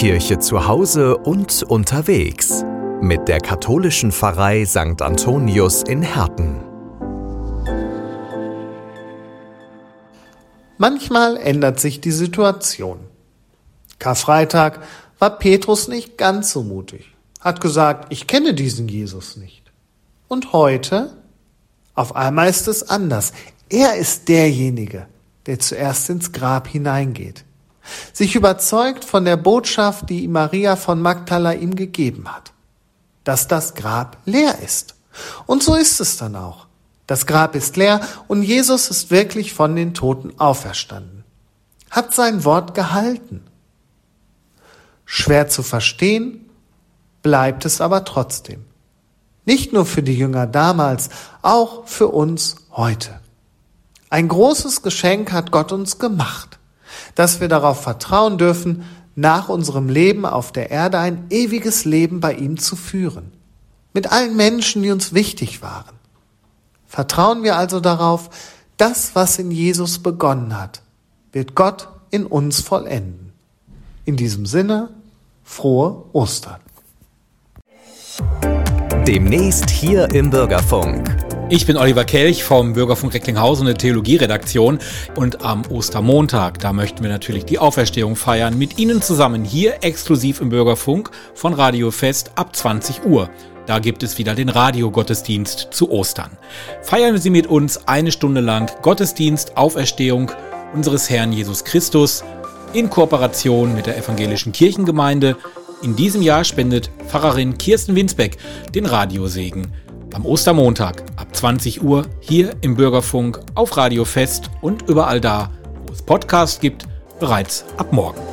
Kirche zu Hause und unterwegs mit der katholischen Pfarrei St. Antonius in Herten. Manchmal ändert sich die Situation. Karfreitag war Petrus nicht ganz so mutig, hat gesagt, ich kenne diesen Jesus nicht. Und heute? Auf einmal ist es anders. Er ist derjenige, der zuerst ins Grab hineingeht sich überzeugt von der Botschaft, die Maria von Magdala ihm gegeben hat, dass das Grab leer ist. Und so ist es dann auch. Das Grab ist leer und Jesus ist wirklich von den Toten auferstanden, hat sein Wort gehalten. Schwer zu verstehen, bleibt es aber trotzdem. Nicht nur für die Jünger damals, auch für uns heute. Ein großes Geschenk hat Gott uns gemacht dass wir darauf vertrauen dürfen, nach unserem Leben auf der Erde ein ewiges Leben bei ihm zu führen. Mit allen Menschen, die uns wichtig waren. Vertrauen wir also darauf, das, was in Jesus begonnen hat, wird Gott in uns vollenden. In diesem Sinne, frohe Ostern. Demnächst hier im Bürgerfunk. Ich bin Oliver Kelch vom Bürgerfunk Recklinghausen der Theologieredaktion und am Ostermontag, da möchten wir natürlich die Auferstehung feiern mit Ihnen zusammen hier exklusiv im Bürgerfunk von Radio Fest ab 20 Uhr. Da gibt es wieder den Radiogottesdienst zu Ostern. Feiern Sie mit uns eine Stunde lang Gottesdienst, Auferstehung unseres Herrn Jesus Christus in Kooperation mit der Evangelischen Kirchengemeinde. In diesem Jahr spendet Pfarrerin Kirsten Winsbeck den Radiosegen am Ostermontag ab 20 Uhr hier im Bürgerfunk auf Radio Fest und überall da, wo es Podcasts gibt, bereits ab morgen.